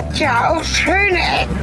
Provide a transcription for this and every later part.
hat ja auch schöne Ecken.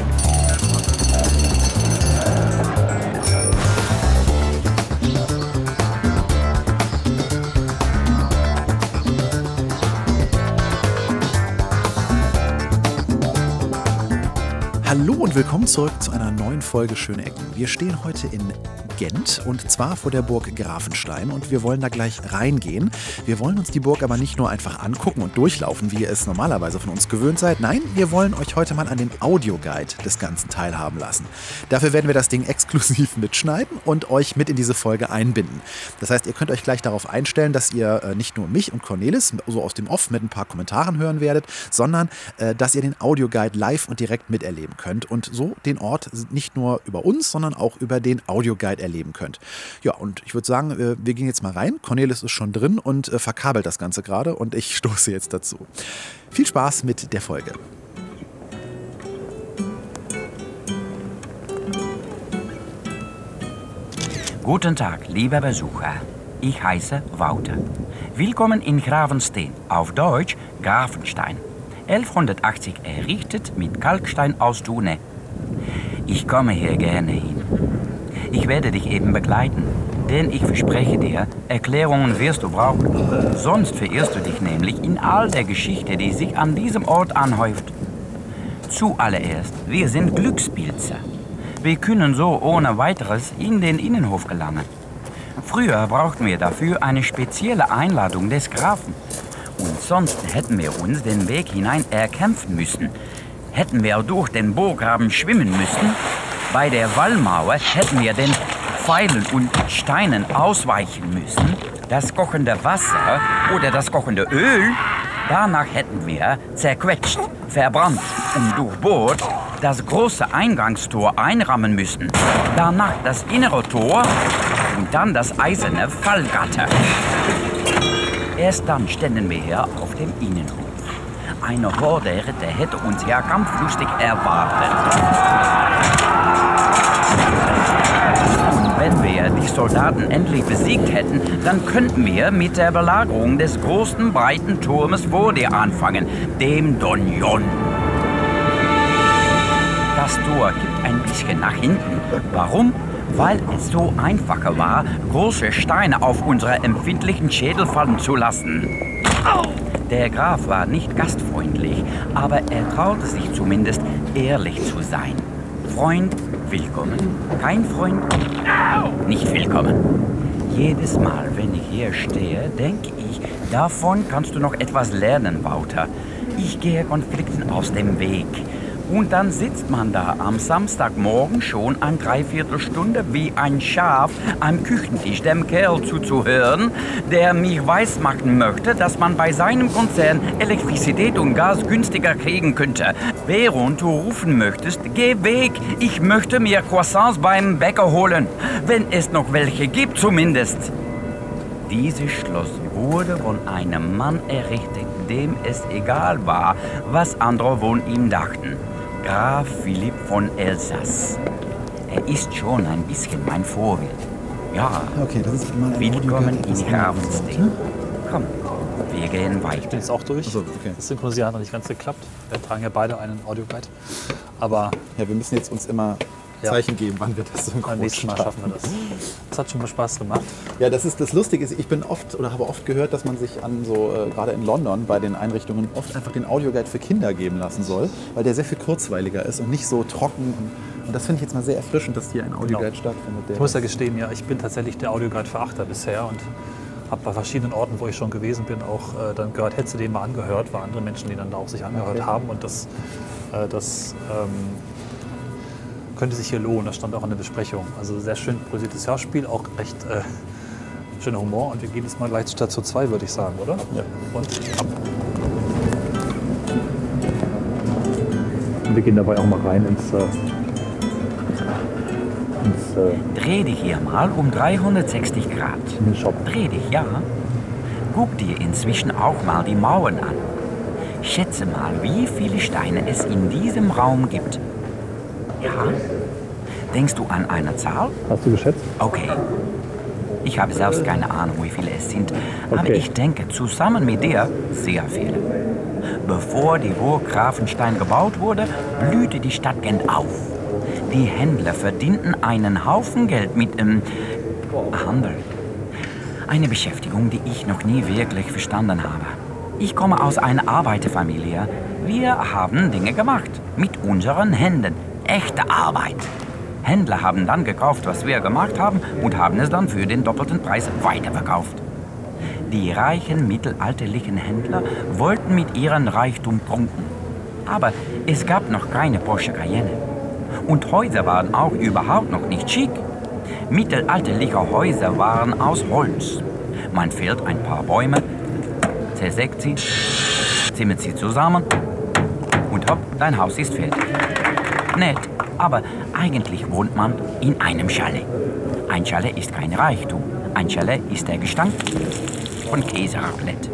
Hallo und willkommen zurück zu einer neuen Folge Schöne Ecken. Wir stehen heute in Gent und zwar vor der Burg Grafenstein und wir wollen da gleich reingehen. Wir wollen uns die Burg aber nicht nur einfach angucken und durchlaufen, wie ihr es normalerweise von uns gewöhnt seid. Nein, wir wollen euch heute mal an dem Audioguide des Ganzen teilhaben lassen. Dafür werden wir das Ding exklusiv mitschneiden und euch mit in diese Folge einbinden. Das heißt, ihr könnt euch gleich darauf einstellen, dass ihr äh, nicht nur mich und Cornelis so aus dem Off mit ein paar Kommentaren hören werdet, sondern äh, dass ihr den Audioguide live und direkt miterleben könnt und so den Ort nicht nur über uns, sondern auch über den Audioguide erleben könnt. Ja, und ich würde sagen, äh, wir gehen jetzt mal rein. Cornelis ist schon drin und äh, verkabelt das Ganze gerade und ich stoße jetzt dazu. Viel Spaß mit der Folge. Guten Tag, lieber Besucher. Ich heiße Wouter. Willkommen in Gravenstein, auf Deutsch Grafenstein. 1180 errichtet mit Kalkstein aus Thune. Ich komme hier gerne hin. Ich werde dich eben begleiten, denn ich verspreche dir, Erklärungen wirst du brauchen. Sonst verirrst du dich nämlich in all der Geschichte, die sich an diesem Ort anhäuft. Zuallererst, wir sind Glückspilzer. Wir können so ohne weiteres in den Innenhof gelangen. Früher brauchten wir dafür eine spezielle Einladung des Grafen. Und sonst hätten wir uns den Weg hinein erkämpfen müssen. Hätten wir durch den Burggraben schwimmen müssen. Bei der Wallmauer hätten wir den Pfeilen und Steinen ausweichen müssen. Das kochende Wasser oder das kochende Öl, danach hätten wir zerquetscht, verbrannt und durchbohrt das große Eingangstor einrammen müssen. Danach das innere Tor und dann das eiserne Fallgatter. Erst dann ständen wir hier auf dem Innenhof. Eine Horde Ritter hätte uns ja kampflustig erwartet. Die Soldaten endlich besiegt hätten, dann könnten wir mit der Belagerung des großen, breiten Turmes vor dir anfangen, dem Donjon. Das Tor gibt ein bisschen nach hinten. Warum? weil es so einfacher war, große Steine auf unsere empfindlichen Schädel fallen zu lassen. Der Graf war nicht gastfreundlich, aber er traute sich zumindest, ehrlich zu sein. Freund, willkommen. Kein Freund, nicht willkommen. Jedes Mal, wenn ich hier stehe, denke ich, davon kannst du noch etwas lernen, Wouter. Ich gehe Konflikten aus dem Weg. Und dann sitzt man da am Samstagmorgen schon eine Dreiviertelstunde wie ein Schaf am Küchentisch dem Kerl zuzuhören, der mich weismachen möchte, dass man bei seinem Konzern Elektrizität und Gas günstiger kriegen könnte. Während du rufen möchtest, geh weg, ich möchte mir Croissants beim Bäcker holen, wenn es noch welche gibt zumindest. Dieses Schloss wurde von einem Mann errichtet, dem es egal war, was andere von ihm dachten. Graf Philipp von Elsass. Er ist schon ein bisschen mein Vorbild. Ja, Okay, das ist mal willkommen in Grafenstein. Komm, wir gehen bin weiter. jetzt auch durch. Achso, okay. Das Synchronisieren hat noch nicht ganz geklappt. Wir tragen ja beide einen Audioguide. Aber Ja, wir müssen jetzt uns immer Ja. Zeichen geben, wann wir das synchron beim nächsten Mal schaffen wir das. Das hat schon mal Spaß gemacht. Ja, das ist das Lustige ist, ich bin oft oder habe oft gehört, dass man sich an so äh, gerade in London bei den Einrichtungen oft einfach den Audioguide für Kinder geben lassen soll, weil der sehr viel kurzweiliger ist und nicht so trocken. Und, das finde ich jetzt mal sehr erfrischend, dass hier ein Audioguide stattfindet. Der Ich muss ja gestehen, ja, ich bin tatsächlich der Audioguide-Verachter bisher und habe bei verschiedenen Orten, wo ich schon gewesen bin, auch äh, dann gehört, hättest du den mal angehört, war andere Menschen, die dann da auch sich angehört Okay. haben und das, äh, das ähm, könnte sich hier lohnen. Das stand auch in der Besprechung. Also sehr schön produziertes Hörspiel, auch recht äh, schöner Humor und wir gehen jetzt mal gleich statt zu zwei, würde ich sagen, oder? Ja. Und ab. Und wir gehen dabei auch mal rein ins, äh, ins äh, Dreh dich hier mal um 360 Grad. in den Shop. Dreh dich, ja. Guck dir inzwischen auch mal die Mauern an. Schätze mal, wie viele Steine es in diesem Raum gibt. Ja? Denkst du an eine Zahl? Hast du geschätzt? Okay. Ich habe selbst keine Ahnung, wie viele es sind, aber Okay. ich denke zusammen mit dir sehr viele. Bevor die Burg Grafenstein gebaut wurde, blühte die Stadt Gent auf. Die Händler verdienten einen Haufen Geld mit ähm, Handel. Eine Beschäftigung, die ich noch nie wirklich verstanden habe. Ich komme aus einer Arbeiterfamilie. Wir haben Dinge gemacht. Mit unseren Händen. Echte Arbeit. Händler haben dann gekauft, was wir gemacht haben und haben es dann für den doppelten Preis weiterverkauft. Die reichen mittelalterlichen Händler wollten mit ihrem Reichtum prunken. Aber es gab noch keine Porsche Cayenne. Und Häuser waren auch überhaupt noch nicht schick. Mittelalterliche Häuser waren aus Holz. Man fällt ein paar Bäume, zersägt sie, zimmert sie zusammen und hopp, dein Haus ist fertig. Nett, aber eigentlich wohnt man in einem Chalet. Ein Chalet ist kein Reichtum. Ein Chalet ist der Gestank von Käseraclette.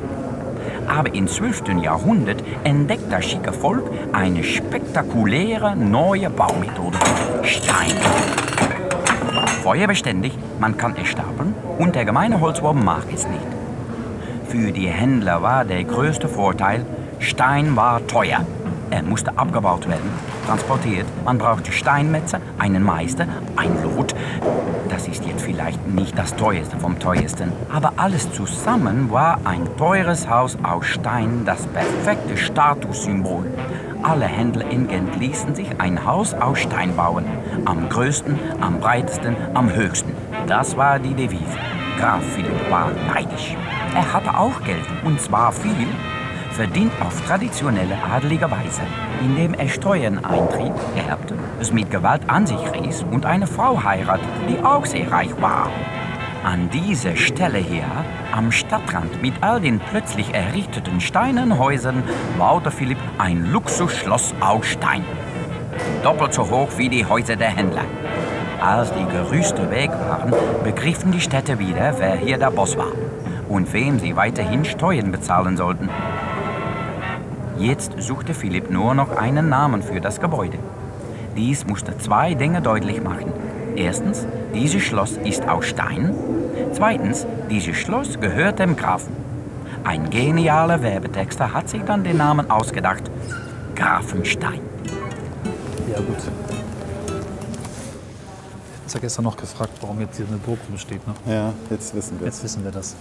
Aber im 12. Jahrhundert entdeckt das schicke Volk eine spektakuläre neue Baumethode. Stein. Feuerbeständig, man kann es stapeln und der gemeine Holzwurm mag es nicht. Für die Händler war der größte Vorteil, Stein war teuer. Er musste abgebaut werden, transportiert. Man brauchte Steinmetze, einen Meister, ein Lot. Das ist jetzt vielleicht nicht das teuerste vom teuersten, aber alles zusammen war ein teures Haus aus Stein, das perfekte Statussymbol. Alle Händler in Gent ließen sich ein Haus aus Stein bauen. Am größten, am breitesten, am höchsten. Das war die Devise. Graf Philipp war neidisch. Er hatte auch Geld, und zwar viel, verdient auf traditionelle adelige Weise, indem er Steuern eintrieb, erbte, es mit Gewalt an sich riss und eine Frau heiratete, die auch sehr reich war. An dieser Stelle hier, am Stadtrand mit all den plötzlich errichteten Steinenhäusern, baute Philipp ein Luxusschloss aus Stein. Doppelt so hoch wie die Häuser der Händler. Als die Gerüste weg waren, begriffen die Städte wieder, wer hier der Boss war und wem sie weiterhin Steuern bezahlen sollten. Jetzt suchte Philipp nur noch einen Namen für das Gebäude. Dies musste zwei Dinge deutlich machen. Erstens, dieses Schloss ist aus Stein. Zweitens, dieses Schloss gehört dem Grafen. Ein genialer Werbetexter hat sich dann den Namen ausgedacht. Grafenstein. Ja, gut. Ich habe gestern noch gefragt, warum jetzt hier eine Burg rumsteht. Ne? Ja, jetzt wissen wir. Jetzt wissen wir das.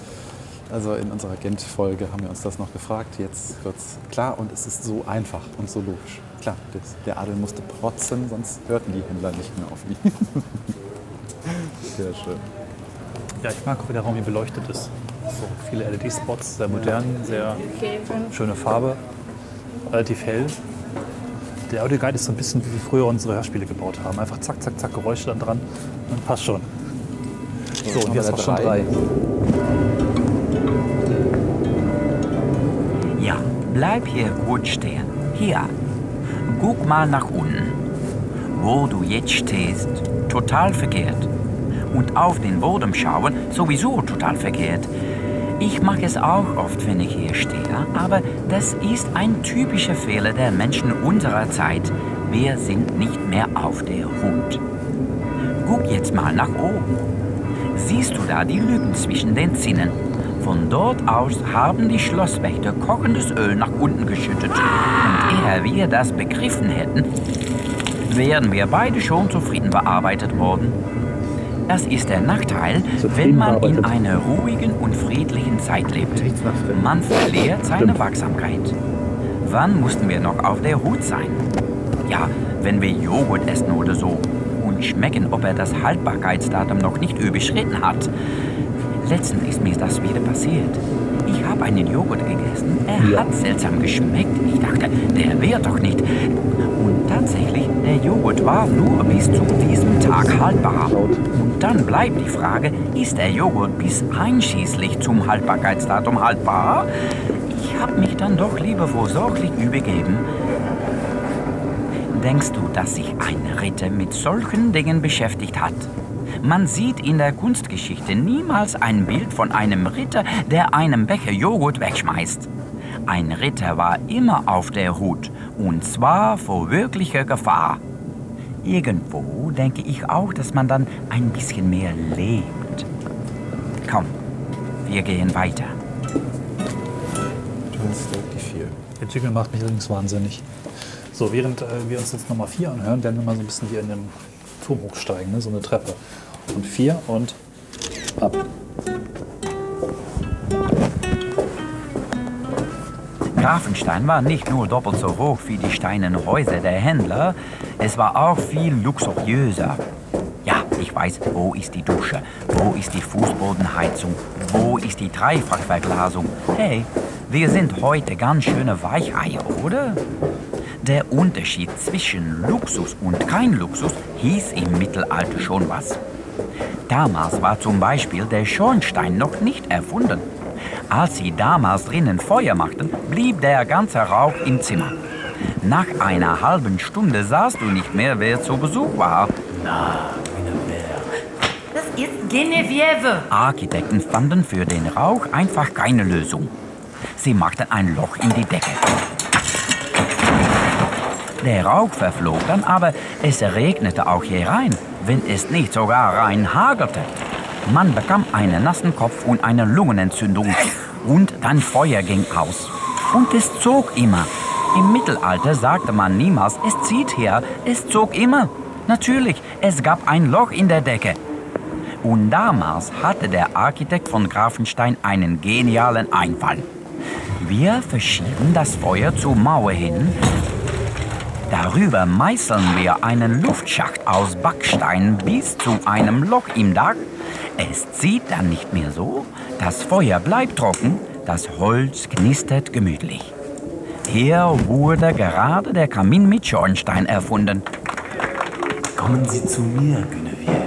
Also in unserer Gent-Folge haben wir uns das noch gefragt. Jetzt wird es klar und es ist so einfach und so logisch. Klar, das, der Adel musste protzen, sonst hörten die Händler nicht mehr auf ihn. Sehr schön. Ja, ich mag auch, wie der Raum hier beleuchtet ist. So viele LED-Spots, sehr modern, sehr schöne Farbe, relativ hell. Der Audioguide ist so ein bisschen wie wir früher unsere Hörspiele gebaut haben. Einfach zack, zack, zack, Geräusche dann dran und passt schon. So, und jetzt auch schon drei. Bleib hier gut stehen. Hier. Guck mal nach unten. Wo du jetzt stehst, total verkehrt. Und auf den Boden schauen, sowieso total verkehrt. Ich mache es auch oft, wenn ich hier stehe, aber das ist ein typischer Fehler der Menschen unserer Zeit. Wir sind nicht mehr auf der Hut. Guck jetzt mal nach oben. Siehst du da die Lücken zwischen den Zinnen? Von dort aus haben die Schlosswächter kochendes Öl nach unten geschüttet. Und ehe wir das begriffen hätten, wären wir beide schon zufrieden bearbeitet worden. Das ist der Nachteil, wenn man in einer ruhigen und friedlichen Zeit lebt. Man verliert seine Wachsamkeit. Wann mussten wir noch auf der Hut sein? Ja, wenn wir Joghurt essen oder so und schmecken, ob er das Haltbarkeitsdatum noch nicht überschritten hat. Letztens ist mir das wieder passiert. Ich habe einen Joghurt gegessen. Er hat seltsam geschmeckt. Ich dachte, der wäre doch nicht. Und tatsächlich, der Joghurt war nur bis zu diesem Tag haltbar. Und dann bleibt die Frage, ist der Joghurt bis einschließlich zum Haltbarkeitsdatum haltbar? Ich habe mich dann doch lieber vorsorglich übergeben. Denkst du, dass sich ein Ritter mit solchen Dingen beschäftigt hat? Man sieht in der Kunstgeschichte niemals ein Bild von einem Ritter, der einen Becher Joghurt wegschmeißt. Ein Ritter war immer auf der Hut, und zwar vor wirklicher Gefahr. Irgendwo denke ich auch, dass man dann ein bisschen mehr lebt. Komm, wir gehen weiter. Das ist wirklich viel. Der Jingle macht mich übrigens wahnsinnig. So, während äh, wir uns jetzt Nummer 4 anhören, werden wir mal so ein bisschen hier in den Turm hochsteigen, ne? so eine Treppe. Und 4 und ab. Grafenstein war nicht nur doppelt so hoch wie die steinernen Häuser der Händler, es war auch viel luxuriöser. Ja, ich weiß, wo ist die Dusche? Wo ist die Fußbodenheizung? Wo ist die Dreifachverglasung? Hey, wir sind heute ganz schöne Weicheier, oder? Der Unterschied zwischen Luxus und kein Luxus hieß im Mittelalter schon was. Damals war zum Beispiel der Schornstein noch nicht erfunden. Als sie damals drinnen Feuer machten, blieb der ganze Rauch im Zimmer. Nach einer halben Stunde sahst du nicht mehr, wer zu Besuch war. Das ist Genevieve. Architekten fanden für den Rauch einfach keine Lösung. Sie machten ein Loch in die Decke. Der Rauch verflog dann, aber es regnete auch hier rein, wenn es nicht sogar rein hagelte. Man bekam einen nassen Kopf und eine Lungenentzündung und dann Feuer ging aus. Und es zog immer. Im Mittelalter sagte man niemals, es zieht her, es zog immer. Natürlich, es gab ein Loch in der Decke. Und damals hatte der Architekt von Grafenstein einen genialen Einfall. Wir verschieben das Feuer zur Mauer hin. Darüber meißeln wir einen Luftschacht aus Backstein bis zu einem Loch im Dach. Es zieht dann nicht mehr so, das Feuer bleibt trocken, das Holz knistert gemütlich. Hier wurde gerade der Kamin mit Schornstein erfunden. Kommen Sie zu mir, Guinevere.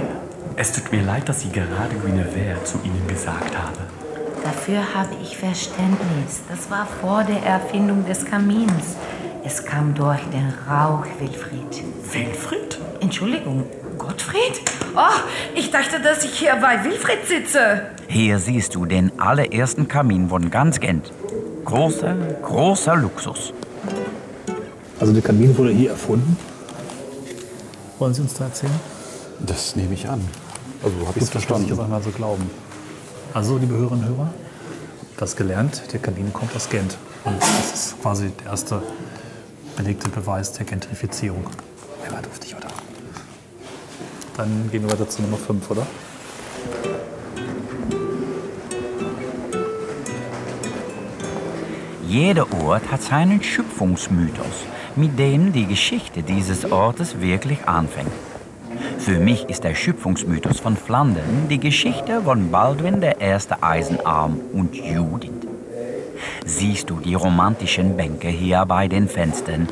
Es tut mir leid, dass ich gerade Guinevere zu Ihnen gesagt habe. Dafür habe ich Verständnis. Das war vor der Erfindung des Kamins. Es kam durch den Rauch, Wilfried. Wilfried? Entschuldigung, Gottfried? Oh, ich dachte, dass ich hier bei Wilfried sitze. Hier siehst du den allerersten Kamin von ganz Gent. Großer, großer Luxus. Also der Kamin wurde hier erfunden. Wollen Sie uns da erzählen? Das nehme ich an. Also habe ich es Gut, das ich verstanden. jetzt einmal so glauben. Also, liebe Hörerinnen und Hörer, das gelernt, der Kamin kommt aus Gent. Und das ist quasi der erste belegte Beweis der Gentrifizierung. Der war duftig, oder? Dann gehen wir weiter zu Nummer 5, oder? Jeder Ort hat seinen Schöpfungsmythos, mit dem die Geschichte dieses Ortes wirklich anfängt. Für mich ist der Schöpfungsmythos von Flandern die Geschichte von Baldwin der erste Eisenarm und Judith. Siehst du die romantischen Bänke hier bei den Fenstern?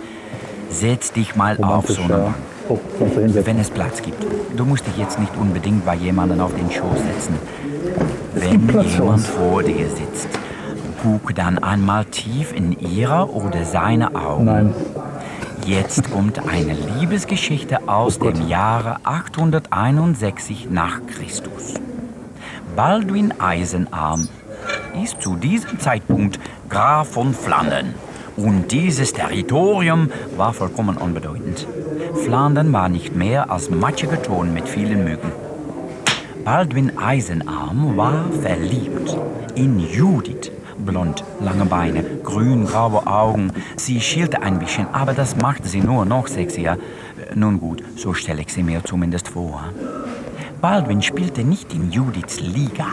Setz dich mal auf so eine Bank, Oh, wenn es Platz gibt. Du musst dich jetzt nicht unbedingt bei jemandem auf den Schoß setzen. Wenn jemand vor dir sitzt, guck dann einmal tief in ihre oder seine Augen. Nein. Jetzt kommt eine Liebesgeschichte aus Oh dem Jahre 861 nach Christus. Baldwin Eisenarm ist zu diesem Zeitpunkt Graf von Flandern. Und dieses Territorium war vollkommen unbedeutend. Flandern war nicht mehr als matschiger Ton mit vielen Mücken. Baldwin Eisenarm war verliebt in Judith. Blond, lange Beine, grün-graue Augen. Sie schielte ein bisschen, aber das machte sie nur noch sexier. Nun gut, so stelle ich sie mir zumindest vor. Baldwin spielte nicht in Judiths Liga.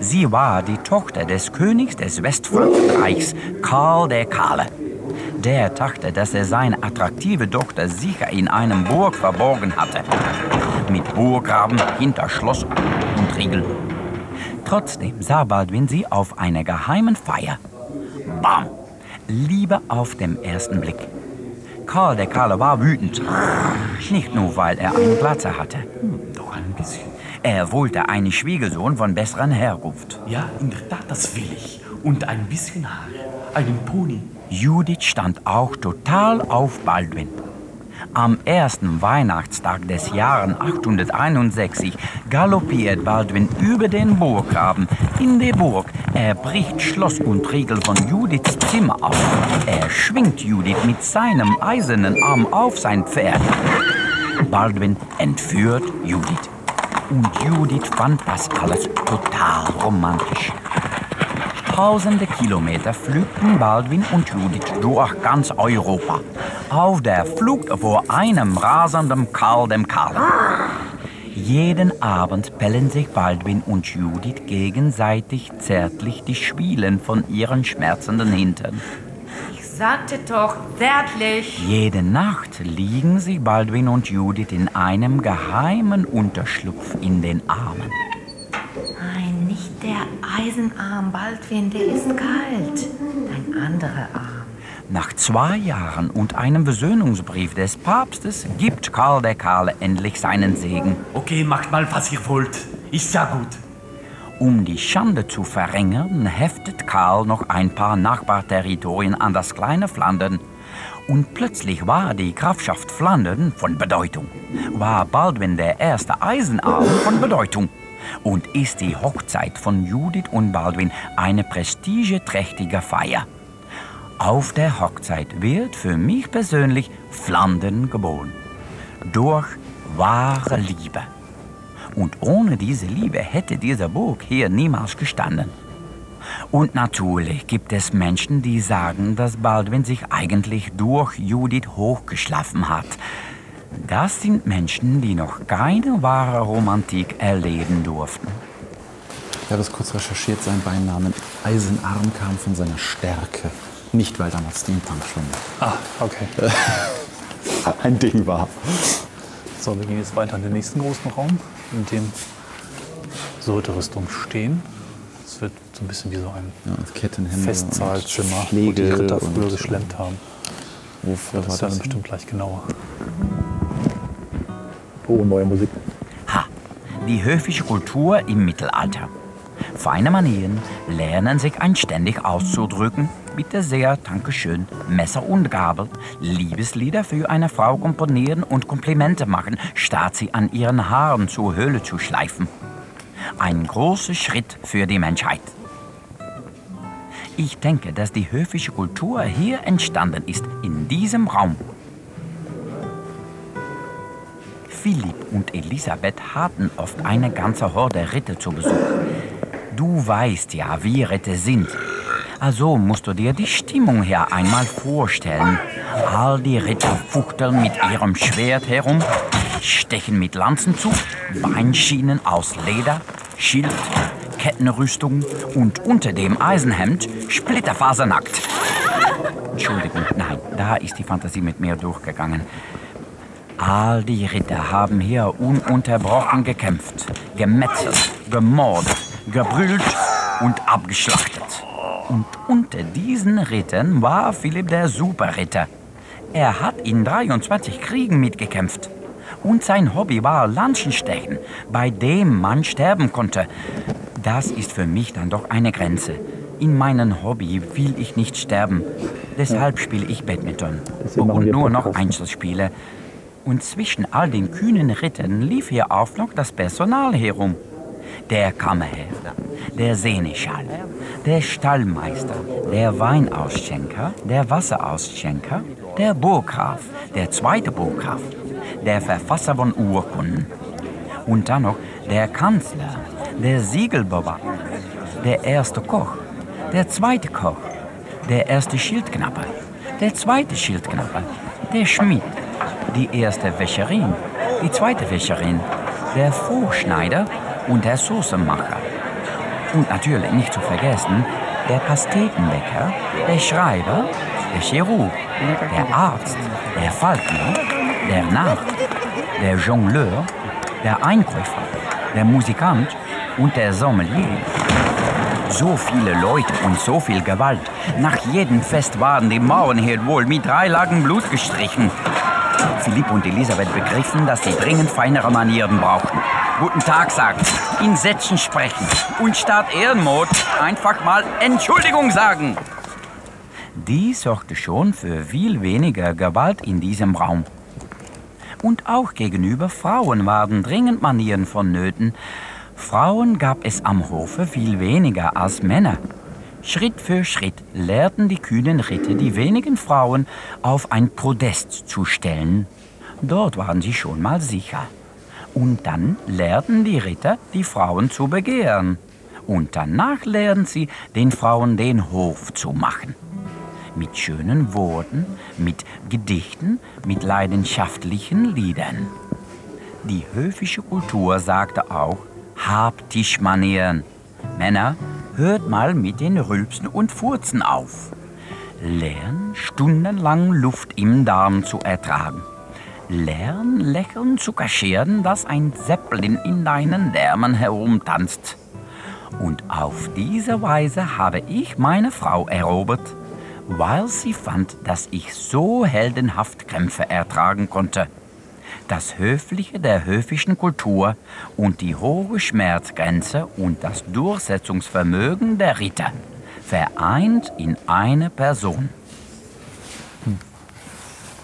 Sie war die Tochter des Königs des Westfrankenreichs, Karl der Kahle. Der dachte, dass er seine attraktive Tochter sicher in einem Burg verborgen hatte. Mit Burggraben hinter Schloss und Riegel. Trotzdem sah Baldwin sie auf einer geheimen Feier. Bam! Liebe auf dem ersten Blick. Karl der Kahle war wütend. Nicht nur, weil er einen Glatze hatte. Doch ein bisschen. Er wollte einen Schwiegersohn von besseren Herkunft. Ja, in der Tat, das will ich. Und ein bisschen Haare. Einen Pony. Judith stand auch total auf Baldwin. Am ersten Weihnachtstag des Jahres 861 galoppiert Baldwin über den Burggraben in die Burg. Er bricht Schloss und Riegel von Judiths Zimmer auf. Er schwingt Judith mit seinem eisernen Arm auf sein Pferd. Baldwin entführt Judith. Und Judith fand das alles total romantisch. Tausende Kilometer flügten Baldwin und Judith durch ganz Europa. Auf der Flucht vor einem rasenden Karl dem Karl. Jeden Abend pellen sich Baldwin und Judith gegenseitig zärtlich die Schwielen von ihren schmerzenden Hintern. Sagte doch, zärtlich. Jede Nacht liegen sich Baldwin und Judith in einem geheimen Unterschlupf in den Armen. Nein, nicht der Eisenarm, Baldwin, der ist kalt. Ein anderer Arm. Nach zwei Jahren und einem Versöhnungsbrief des Papstes gibt Karl der Kahle endlich seinen Segen. Okay, macht mal, was ihr wollt. Ist ja gut. Um die Schande zu verringern, heftet Karl noch ein paar Nachbarterritorien an das kleine Flandern. Und plötzlich war die Grafschaft Flandern von Bedeutung. War Baldwin der erste Eisenarm von Bedeutung. Und ist die Hochzeit von Judith und Baldwin eine prestigeträchtige Feier. Auf der Hochzeit wird für mich persönlich Flandern geboren. Durch wahre Liebe. Und ohne diese Liebe hätte diese Burg hier niemals gestanden. Und natürlich gibt es Menschen, die sagen, dass Baldwin sich eigentlich durch Judith hochgeschlafen hat. Das sind Menschen, die noch keine wahre Romantik erleben durften. Ich habe es kurz recherchiert, sein Beinamen Eisenarm kam von seiner Stärke. Nicht, weil damals Steampunk schon Ah, okay. ein Ding war. So, wir gehen jetzt weiter in den nächsten großen Raum, in dem so Ritterrüstungen stehen. Es wird so ein bisschen wie so ein Ja, und wo die Ritter früher geschlemmt haben. Wofür Das werden das? wir bestimmt gleich genauer. Oh, neue Musik. Ha, die höfische Kultur im Mittelalter. Feine Manieren, lernen sich anständig auszudrücken. Bitte sehr, danke schön. Messer und Gabel, Liebeslieder für eine Frau komponieren und Komplimente machen, statt sie an ihren Haaren zur Höhle zu schleifen. Ein großer Schritt für die Menschheit. Ich denke, dass die höfische Kultur hier entstanden ist, in diesem Raum. Philipp und Elisabeth hatten oft eine ganze Horde Ritter zu Besuch. Du weißt ja, wie Ritter sind. Also musst du dir die Stimmung hier einmal vorstellen. All die Ritter fuchteln mit ihrem Schwert herum, stechen mit Lanzen zu, Beinschienen aus Leder, Schild, Kettenrüstung und unter dem Eisenhemd splitterfasernackt. Entschuldigung, nein, da ist die Fantasie mit mir durchgegangen. All die Ritter haben hier ununterbrochen gekämpft, gemetzelt, gemordet, gebrüllt und abgeschlachtet. Und unter diesen Rittern war Philipp der Superritter. Er hat in 23 Kriegen mitgekämpft. Und sein Hobby war Lanzenstechen, bei dem man sterben konnte. Das ist für mich dann doch eine Grenze. In meinem Hobby will ich nicht sterben. Deshalb spiele ich Badminton. Und nur noch. Einzelspiele. Und zwischen all den kühnen Rittern lief hier auch noch das Personal herum. Der Kammerherr, der Seneschall, der Stallmeister, der Weinausschenker, der Wasserausschenker, der Burggraf, der zweite Burggraf, der Verfasser von Urkunden. Und dann noch der Kanzler, der Siegelbewacher, der erste Koch, der zweite Koch, der erste Schildknapper, der zweite Schildknapper, der Schmied, die erste Wäscherin, die zweite Wäscherin, der Vorschneider und der Soßenmacher. Und natürlich nicht zu vergessen, der Pastetenbäcker, der Schreiber, der Chirurg, der Arzt, der Falkner, der Narr, der Jongleur, der Einkäufer, der Musikant und der Sommelier. So viele Leute und so viel Gewalt. Nach jedem Fest waren die Mauern hier wohl mit drei Lagen Blut gestrichen. Philipp und Elisabeth begriffen, dass sie dringend feinere Manieren brauchten. Guten Tag sagen, in Sätzen sprechen und statt Ehrenmord einfach mal Entschuldigung sagen. Dies sorgte schon für viel weniger Gewalt in diesem Raum. Und auch gegenüber Frauen waren dringend Manieren vonnöten. Frauen gab es am Hofe viel weniger als Männer. Schritt für Schritt lehrten die kühnen Ritter die wenigen Frauen auf ein Podest zu stellen. Dort waren sie schon mal sicher. Und dann lehrten die Ritter die Frauen zu begehren. Und danach lernen sie den Frauen den Hof zu machen. Mit schönen Worten, mit Gedichten, mit leidenschaftlichen Liedern. Die höfische Kultur sagte auch, habt Tischmanieren. Männer, hört mal mit den Rülpsen und Furzen auf. Lern stundenlang Luft im Darm zu ertragen. Lern Lächeln zu kaschieren, dass ein Zeppelin in deinen Därmen herumtanzt. Und auf diese Weise habe ich meine Frau erobert, weil sie fand, dass ich so heldenhaft Krämpfe ertragen konnte. Das Höfliche der höfischen Kultur und die hohe Schmerzgrenze und das Durchsetzungsvermögen der Ritter vereint in eine Person.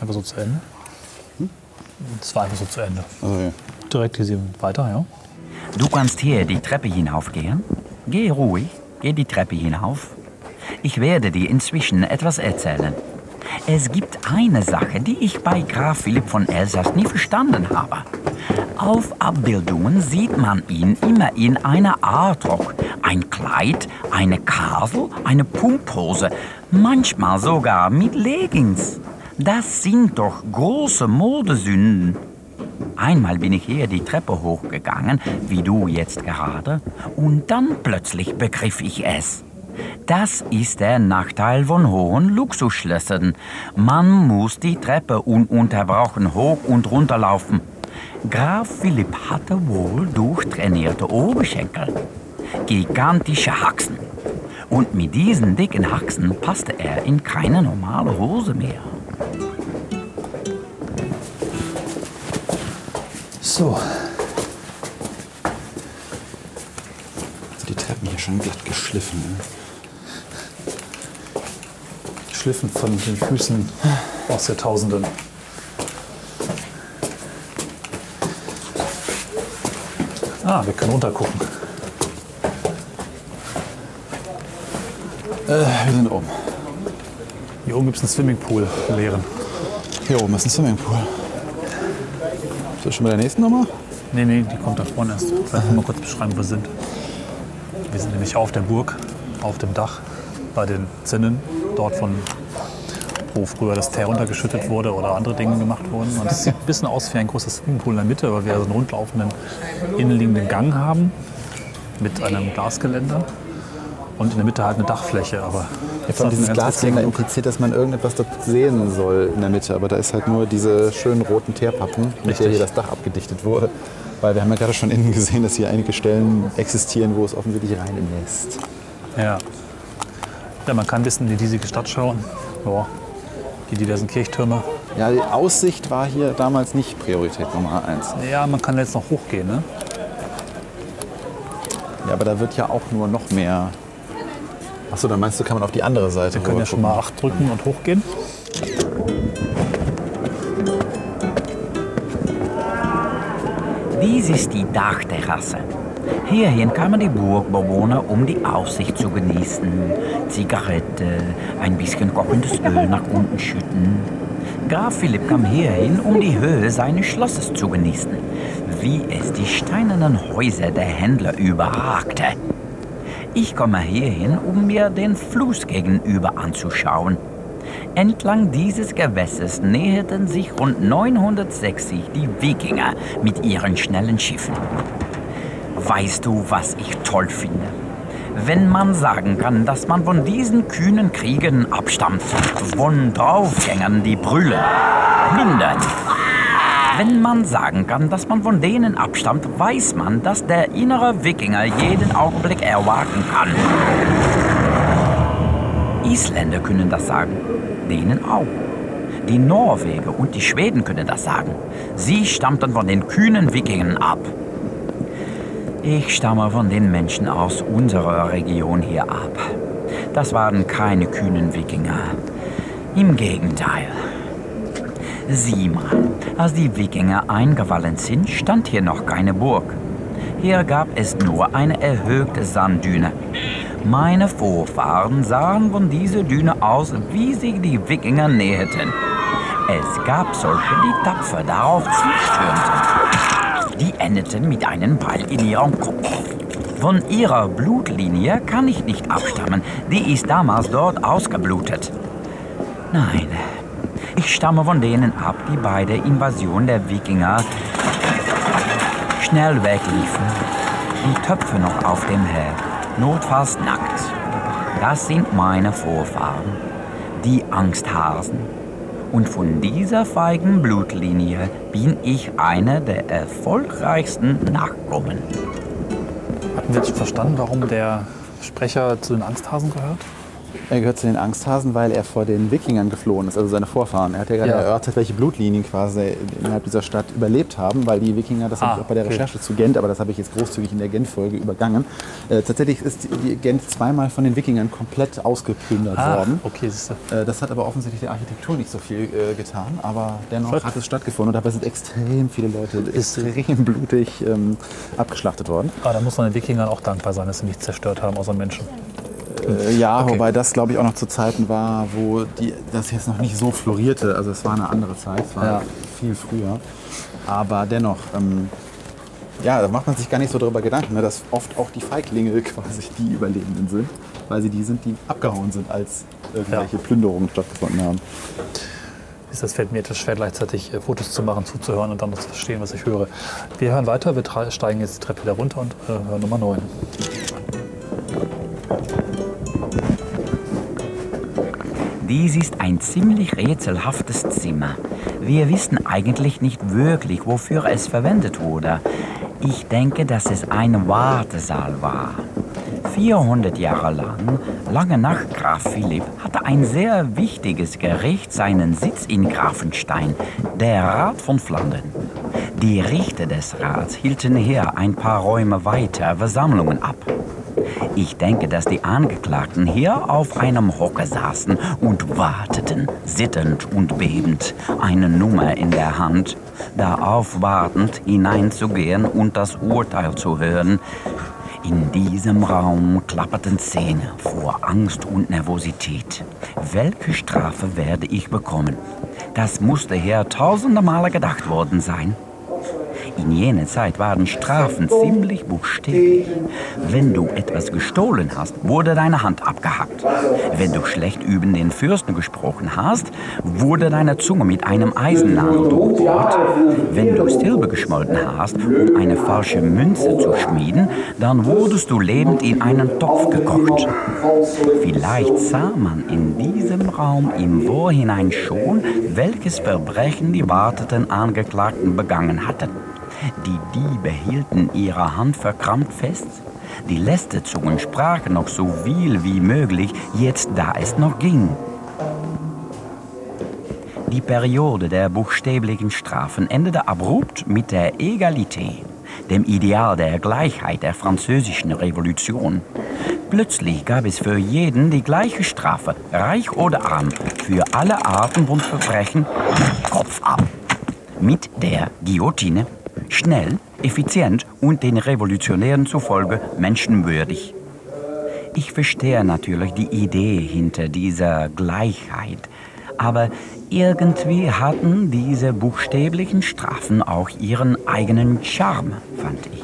Einfach so zu Ende. Das war einfach so zu Ende. Also, ja. Direkt hier weiter, ja. Du kannst hier die Treppe hinaufgehen. Geh ruhig, geh die Treppe hinauf. Ich werde dir inzwischen etwas erzählen. Es gibt eine Sache, die ich bei Graf Philipp von Elsass nie verstanden habe. Auf Abbildungen sieht man ihn immer in einer Artrock, ein Kleid, eine Kasel, eine Pumphose, manchmal sogar mit Leggings. Das sind doch große Modesünden. Einmal bin ich hier die Treppe hochgegangen, wie du jetzt gerade, und dann plötzlich begriff ich es. Das ist der Nachteil von hohen Luxusschlössern. Man muss die Treppe ununterbrochen hoch und runter laufen. Graf Philipp hatte wohl durchtrainierte Oberschenkel, gigantische Haxen. Und mit diesen dicken Haxen passte er in keine normale Hose mehr. So, Die Treppen hier schon glatt geschliffen. Ne? geschliffen von den Füßen aus Jahrtausenden. Ah, wir können runtergucken. Äh, wir sind oben. Hier oben gibt es einen Swimmingpool, leeren. Hier oben ist ein Swimmingpool. Ist das schon bei der nächsten Nummer? Nee, nee, die kommt da vorne erst. Vielleicht mal kurz beschreiben, wo wir sind. Wir sind nämlich auf der Burg, auf dem Dach, bei den Zinnen, dort von wo früher das Teer runtergeschüttet wurde oder andere Dinge gemacht wurden. Und es sieht ein bisschen aus wie ein großes Swimmingpool in der Mitte, weil wir so einen rundlaufenden, innenliegenden Gang haben mit einem Glasgeländer und in der Mitte halt eine Dachfläche. Aber Ja, von dieses Glasgeländer impliziert, dass man irgendetwas dort sehen soll in der Mitte. Aber da ist halt nur diese schönen roten Teerpappen, mit Richtig. der hier das Dach abgedichtet wurde. Weil wir haben ja gerade schon innen gesehen, dass hier einige Stellen existieren, wo es offensichtlich reinlässt. Ja. ja, man kann bisschen in die riesige Stadt schauen. Ja. Die diversen Kirchtürme. Ja, die Aussicht war hier damals nicht Priorität Nummer eins. Ja, man kann jetzt noch hochgehen, ne? Ja, aber da wird ja auch nur noch mehr. Achso, dann meinst du, kann man auf die andere Seite Wir können ja schon mal 8 drücken und hochgehen. Dies ist die Dachterrasse. Hierhin kamen die Burgbewohner, um die Aussicht zu genießen. Zigarette, ein bisschen kochendes Öl nach unten schütten. Graf Philipp kam hierhin, um die Höhe seines Schlosses zu genießen, wie es die steinernen Häuser der Händler überragte. Ich komme hierhin, um mir den Fluss gegenüber anzuschauen. Entlang dieses Gewässers näherten sich rund 960 die Wikinger mit ihren schnellen Schiffen. Weißt du, was ich toll finde? Wenn man sagen kann, dass man von diesen kühnen Kriegern abstammt, von Draufgängern, die brüllen, plündern. Wenn man sagen kann, dass man von denen abstammt, weiß man, dass der innere Wikinger jeden Augenblick erwarten kann. Isländer können das sagen, denen auch. Die Norweger und die Schweden können das sagen. Sie stammten von den kühnen Wikingern ab. Ich stamme von den Menschen aus unserer Region hier ab. Das waren keine kühnen Wikinger. Im Gegenteil. Sieh mal, als die Wikinger eingewallen sind, stand hier noch keine Burg. Hier gab es nur eine erhöhte Sanddüne. Meine Vorfahren sahen von dieser Düne aus, wie sich die Wikinger näherten. Es gab solche, die tapfer darauf zustürmten. Die endeten mit einem Ball in ihrem Kopf. Von ihrer Blutlinie kann ich nicht abstammen. Die ist damals dort ausgeblutet. Nein, ich stamme von denen ab, die bei der Invasion der Wikinger schnell wegliefen. Die Töpfe noch auf dem Herd, notfalls nackt. Das sind meine Vorfahren, die Angsthasen. Und von dieser feigen Blutlinie bin ich einer der erfolgreichsten Nachkommen. Hatten wir jetzt verstanden, warum der Sprecher zu den Angsthasen gehört? Er gehört zu den Angsthasen, weil er vor den Wikingern geflohen ist, also seine Vorfahren. Er hat ja gerade Ja. erörtert, welche Blutlinien quasi innerhalb dieser Stadt überlebt haben, weil die Wikinger, das habe Ah, ich auch bei der okay. Recherche zu Gent, aber das habe ich jetzt großzügig in der Gent-Folge übergangen. Äh, tatsächlich ist Gent zweimal von den Wikingern komplett ausgeplündert worden. Ah, okay, siehst du. Äh, Das hat aber offensichtlich der Architektur nicht so viel äh, getan, aber dennoch Schott. hat es stattgefunden und dabei sind extrem viele Leute extrem blutig ähm, abgeschlachtet worden. Ah, da muss man den Wikingern auch dankbar sein, dass sie nichts zerstört haben, außer Menschen. Äh, ja, Okay. wobei das glaube ich auch noch zu Zeiten war, wo die, das jetzt noch nicht so florierte. Also es war eine andere Zeit, es war Ja. viel früher. Aber dennoch, ähm, ja, da macht man sich gar nicht so darüber Gedanken, ne, dass oft auch die Feiglinge quasi die Überlebenden sind, weil sie die sind, die abgehauen sind, als irgendwelche Ja. Plünderungen stattgefunden haben. Das fällt mir etwas schwer, gleichzeitig äh, Fotos zu machen, zuzuhören und dann noch zu verstehen, was ich höre. Wir hören weiter, wir steigen jetzt die Treppe wieder runter und äh, hören Nummer 9. Dies ist ein ziemlich rätselhaftes Zimmer. Wir wissen eigentlich nicht wirklich, wofür es verwendet wurde. Ich denke, dass es ein Wartesaal war. 400 Jahre lang, lange nach Graf Philipp, hatte ein sehr wichtiges Gericht seinen Sitz in Grafenstein, der Rat von Flandern. Die Richter des Rats hielten hier ein paar Räume weiter Versammlungen ab. Ich denke, dass die Angeklagten hier auf einem Hocker saßen und warteten, sittend und bebend, eine Nummer in der Hand, darauf wartend hineinzugehen und das Urteil zu hören. In diesem Raum klapperten Zähne vor Angst und Nervosität. Welche Strafe werde ich bekommen? Das musste hier tausende Male gedacht worden sein. In jener Zeit waren Strafen ziemlich buchstäblich. Wenn du etwas gestohlen hast, wurde deine Hand abgehackt. Wenn du schlecht über den Fürsten gesprochen hast, wurde deine Zunge mit einem Eisennagel durchbohrt. Wenn du Silber geschmolten hast, um eine falsche Münze zu schmieden, dann wurdest du lebend in einen Topf gekocht. Vielleicht sah man in diesem Raum im Vorhinein schon, welches Verbrechen die warteten Angeklagten begangen hatten. Die Diebe hielten ihre Hand verkrampft fest. Die Lästerzungen sprachen noch so viel wie möglich, jetzt da es noch ging. Die Periode der buchstäblichen Strafen endete abrupt mit der Egalité, dem Ideal der Gleichheit der französischen Revolution. Plötzlich gab es für jeden die gleiche Strafe, reich oder arm, für alle Arten von Verbrechen, Kopf ab. Mit der Guillotine, schnell, effizient und den Revolutionären zufolge menschenwürdig. Ich verstehe natürlich die Idee hinter dieser Gleichheit, aber irgendwie hatten diese buchstäblichen Strafen auch ihren eigenen Charme, fand ich.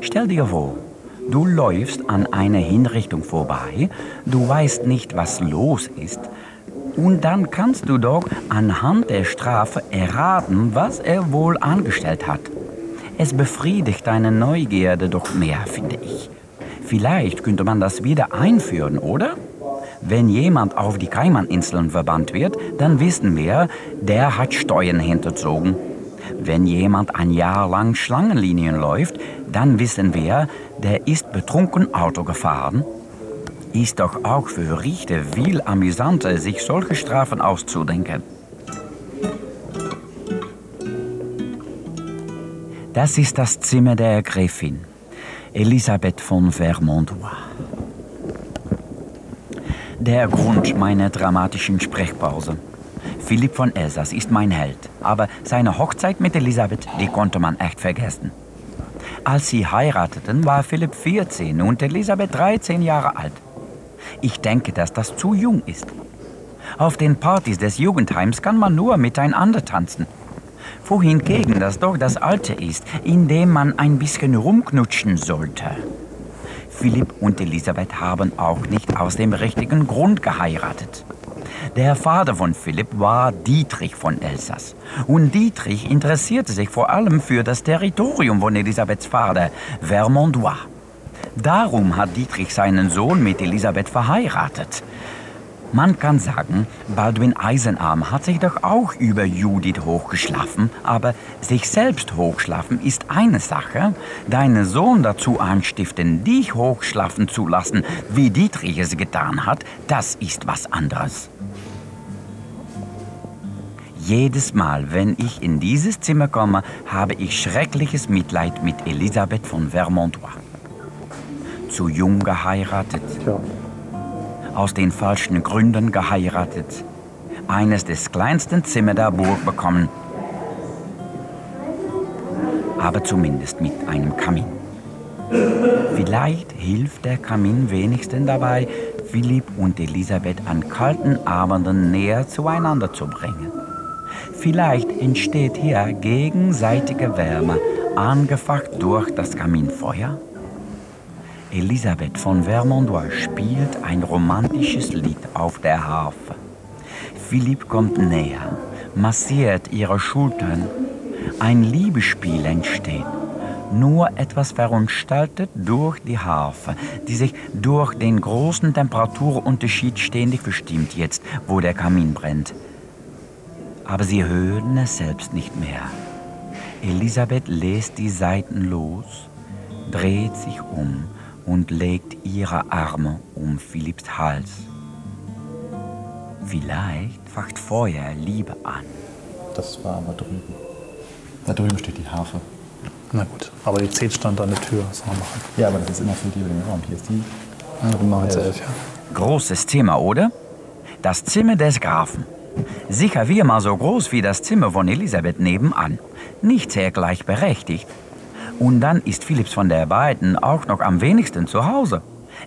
Stell dir vor, du läufst an einer Hinrichtung vorbei, du weißt nicht, was los ist, und dann kannst du doch anhand der Strafe erraten, was er wohl angestellt hat. Es befriedigt deine Neugierde doch mehr, finde ich. Vielleicht könnte man das wieder einführen, oder? Wenn jemand auf die Kaimaninseln verbannt wird, dann wissen wir, der hat Steuern hinterzogen. Wenn jemand ein Jahr lang Schlangenlinien läuft, dann wissen wir, der ist betrunken Auto gefahren. Ist doch auch für Richter viel amüsanter, sich solche Strafen auszudenken. Das ist das Zimmer der Gräfin, Elisabeth von Vermondois. Der Grund meiner dramatischen Sprechpause. Philipp von Elsass ist mein Held, aber seine Hochzeit mit Elisabeth, die konnte man echt vergessen. Als sie heirateten, war Philipp 14 und Elisabeth 13 Jahre alt. Ich denke, dass das zu jung ist. Auf den Partys des Jugendheims kann man nur miteinander tanzen. Wohingegen das doch das Alter ist, in dem man ein bisschen rumknutschen sollte. Philipp und Elisabeth haben auch nicht aus dem richtigen Grund geheiratet. Der Vater von Philipp war Dietrich von Elsass. Und Dietrich interessierte sich vor allem für das Territorium von Elisabeths Vater, Vermondois. Darum hat Dietrich seinen Sohn mit Elisabeth verheiratet. Man kann sagen, Baldwin Eisenarm hat sich doch auch über Judith hochgeschlafen, aber sich selbst hochschlafen ist eine Sache, deinen Sohn dazu anstiften, dich hochschlafen zu lassen, wie Dietrich es getan hat, das ist was anderes. Jedes Mal, wenn ich in dieses Zimmer komme, habe ich schreckliches Mitleid mit Elisabeth von Vermontois. Zu jung geheiratet, Tja, aus den falschen Gründen geheiratet, eines des kleinsten Zimmer der Burg bekommen, aber zumindest mit einem Kamin. Vielleicht hilft der Kamin wenigstens dabei, Philipp und Elisabeth an kalten Abenden näher zueinander zu bringen. Vielleicht entsteht hier gegenseitige Wärme, angefacht durch das Kaminfeuer. Elisabeth von Vermondois spielt ein romantisches Lied auf der Harfe. Philipp kommt näher, massiert ihre Schultern. Ein Liebesspiel entsteht, nur etwas verunstaltet durch die Harfe, die sich durch den großen Temperaturunterschied ständig verstimmt jetzt, wo der Kamin brennt. Aber sie hören es selbst nicht mehr. Elisabeth lässt die Saiten los, dreht sich um und legt ihre Arme um Philipps Hals. Vielleicht facht Feuer Liebe an. Das war aber drüben. Da drüben steht die Harfe. na gut. Aber die 10 stand an der Tür. Was soll man machen? Ja, aber das ist immer für die über den Raum. Hier ist die. Ja, wir machen jetzt elf, ja. Großes Zimmer, oder? Das Zimmer des Grafen. Sicher viermal so groß wie das Zimmer von Elisabeth nebenan. Nicht sehr gleichberechtigt. Und dann ist Philipps von der beiden auch noch am wenigsten zu Hause.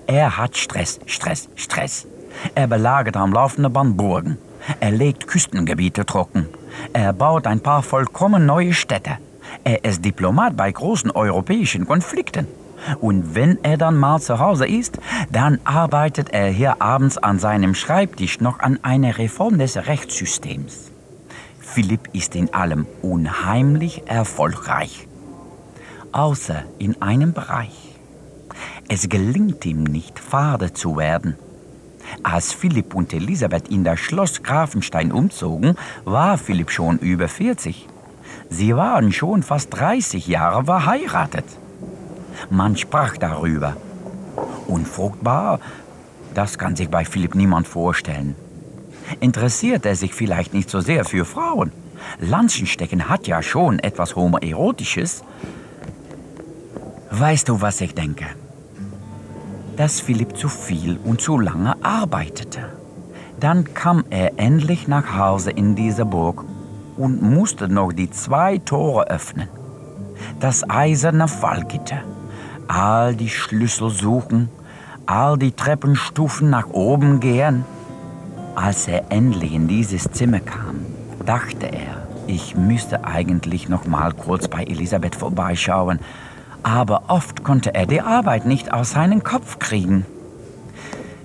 Er hat Stress, Stress, Stress. Er belagert am laufenden Band Burgen. Er legt Küstengebiete trocken. Er baut ein paar vollkommen neue Städte. Er ist Diplomat bei großen europäischen Konflikten. Und wenn er dann mal zu Hause ist, dann arbeitet er hier abends an seinem Schreibtisch noch an einer Reform des Rechtssystems. Philipp ist in allem unheimlich erfolgreich. Außer in einem Bereich. Es gelingt ihm nicht, Vater zu werden. Als Philipp und Elisabeth in das Schloss Grafenstein umzogen, war Philipp schon über 40. Sie waren schon fast 30 Jahre verheiratet. Man sprach darüber. Unfruchtbar, das kann sich bei Philipp niemand vorstellen. Interessiert er sich vielleicht nicht so sehr für Frauen? Lanzenstecken hat ja schon etwas Homoerotisches. Weißt du, was ich denke? Dass Philipp zu viel und zu lange arbeitete. Dann kam er endlich nach Hause in diese Burg und musste noch die zwei Tore öffnen. Das eiserne Fallgitter, all die Schlüssel suchen, all die Treppenstufen nach oben gehen. Als er endlich in dieses Zimmer kam, dachte er, ich müsste eigentlich noch mal kurz bei Elisabeth vorbeischauen, aber oft konnte er die Arbeit nicht aus seinem Kopf kriegen.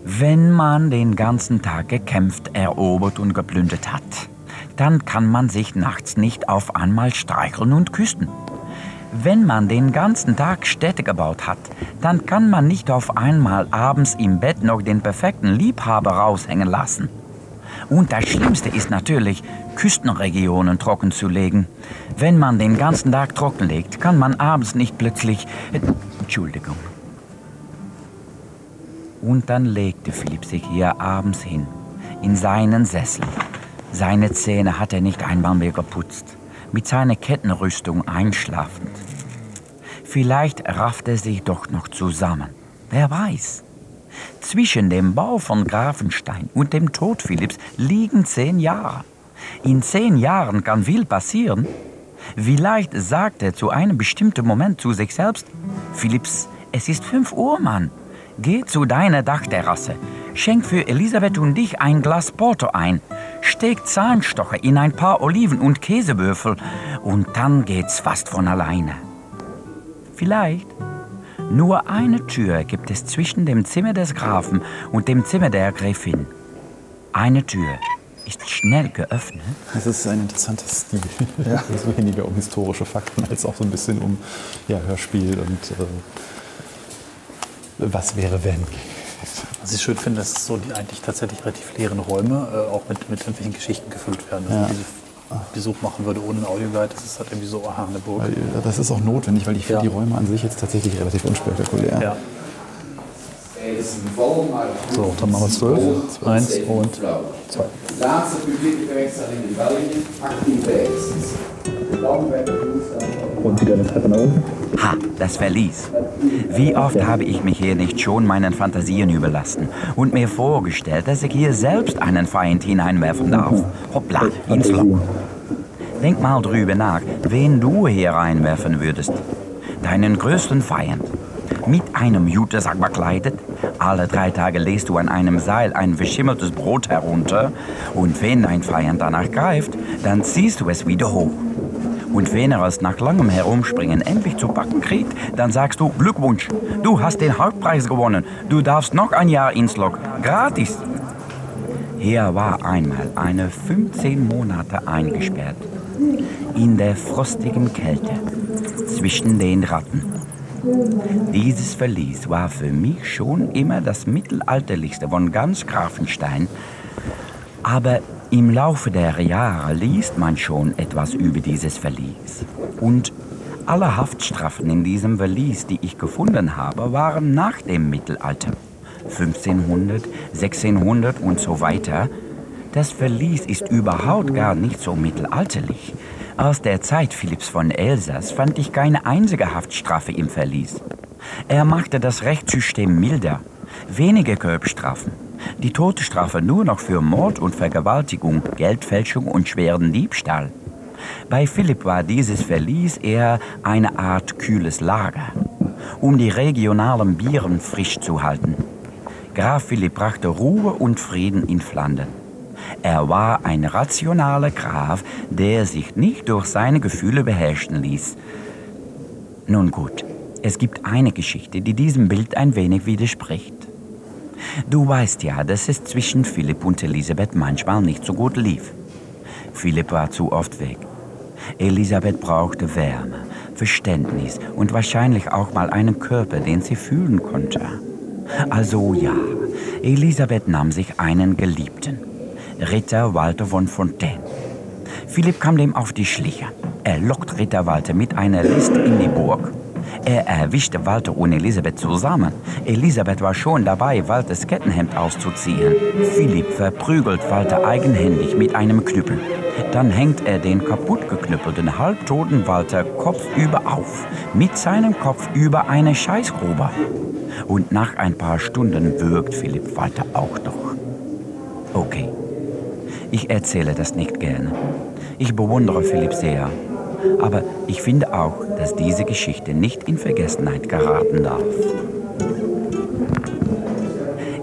Wenn man den ganzen Tag gekämpft, erobert und geplündert hat, dann kann man sich nachts nicht auf einmal streicheln und küssen. Wenn man den ganzen Tag Städte gebaut hat, dann kann man nicht auf einmal abends im Bett noch den perfekten Liebhaber raushängen lassen. Und das Schlimmste ist natürlich, Küstenregionen trocken zu legen. Wenn man den ganzen Tag trocken legt, kann man abends nicht plötzlich... Äh, Entschuldigung. Und dann legte Philipp sich hier abends hin, in seinen Sessel. Seine Zähne hat er nicht einmal mehr geputzt, mit seiner Kettenrüstung einschlafend. Vielleicht rafft er sich doch noch zusammen. Wer weiß. Zwischen dem Bau von Grafenstein und dem Tod Philipps liegen zehn Jahre. In zehn Jahren kann viel passieren. Vielleicht sagt er zu einem bestimmten Moment zu sich selbst, Philipps, es ist fünf Uhr, Mann. Geh zu deiner Dachterrasse, schenk für Elisabeth und dich ein Glas Porto ein, steck Zahnstocher in ein paar Oliven und Käsewürfel und dann geht's fast von alleine. Vielleicht, Nur eine Tür gibt es zwischen dem Zimmer des Grafen und dem Zimmer der Gräfin. Eine Tür ist schnell geöffnet. Das ist ein interessanter Stil. Ja. Also weniger um historische Fakten als auch so ein bisschen um ja, Hörspiel und äh, was wäre wenn. Was ich schön finde, dass so die eigentlich tatsächlich relativ leeren Räume äh, auch mit, mit irgendwelchen Geschichten gefüllt werden. Also Ja. diese Besuch machen würde ohne einen Audioguide, das ist halt irgendwie so, aha, eine Burg. Weil, äh, das ist auch notwendig, weil ich finde Ja. die Räume an sich jetzt tatsächlich relativ unspektakulär. Ja. So, dann machen wir zwölf. Eins und zwei. Laatste publieke terechtstelling in België, 1860. Und wieder eine Treppe nach unten. Ha, das Verlies. Wie oft habe ich mich hier nicht schon meinen Fantasien überlassen und mir vorgestellt, dass ich hier selbst einen Feind hineinwerfen darf. Hoppla, ins Loch. Denk mal drüber nach, wen du hier reinwerfen würdest. Deinen größten Feind. Mit einem Jutesack bekleidet. Alle drei Tage lässt du an einem Seil ein verschimmeltes Brot herunter. Und wenn dein Feind danach greift, dann ziehst du es wieder hoch. Und wenn er es nach langem Herumspringen endlich zu backen kriegt, dann sagst du Glückwunsch, du hast den Hauptpreis gewonnen. Du darfst noch ein Jahr ins Lok. Gratis. Hier war einmal eine 15 Monate eingesperrt. In der frostigen Kälte. Zwischen den Ratten. Dieses Verlies war für mich schon immer das mittelalterlichste von ganz Grafenstein. Aber im Laufe der Jahre liest man schon etwas über dieses Verlies. Und alle Haftstrafen in diesem Verlies, die ich gefunden habe, waren nach dem Mittelalter. 1500, 1600 und so weiter. Das Verlies ist überhaupt gar nicht so mittelalterlich. Aus der Zeit Philipps von Elsass fand ich keine einzige Haftstrafe im Verlies. Er machte das Rechtssystem milder. Wenige Körbstrafen. Die Todesstrafe nur noch für Mord und Vergewaltigung, Geldfälschung und schweren Diebstahl. Bei Philipp war dieses Verlies eher eine Art kühles Lager, um die regionalen Bieren frisch zu halten. Graf Philipp brachte Ruhe und Frieden in Flandern. Er war ein rationaler Graf, der sich nicht durch seine Gefühle beherrschen ließ. Nun gut, es gibt eine Geschichte, die diesem Bild ein wenig widerspricht. Du weißt ja, dass es zwischen Philipp und Elisabeth manchmal nicht so gut lief. Philipp war zu oft weg. Elisabeth brauchte Wärme, Verständnis und wahrscheinlich auch mal einen Körper, den sie fühlen konnte. Also ja, Elisabeth nahm sich einen Geliebten, Ritter Walter von Fontaine. Philipp kam dem auf die Schliche. Er lockt Ritter Walter mit einer List in die Burg. Er erwischte Walter und Elisabeth zusammen. Elisabeth war schon dabei, Walters Kettenhemd auszuziehen. Philipp verprügelt Walter eigenhändig mit einem Knüppel. Dann hängt er den kaputtgeknüppelten, halbtoten Walter kopfüber auf, mit seinem Kopf über eine Scheißgrube. Und nach ein paar Stunden wirkt Philipp Walter auch doch. Okay, ich erzähle das nicht gerne. Ich bewundere Philipp sehr. Aber ich finde auch, dass diese Geschichte nicht in Vergessenheit geraten darf.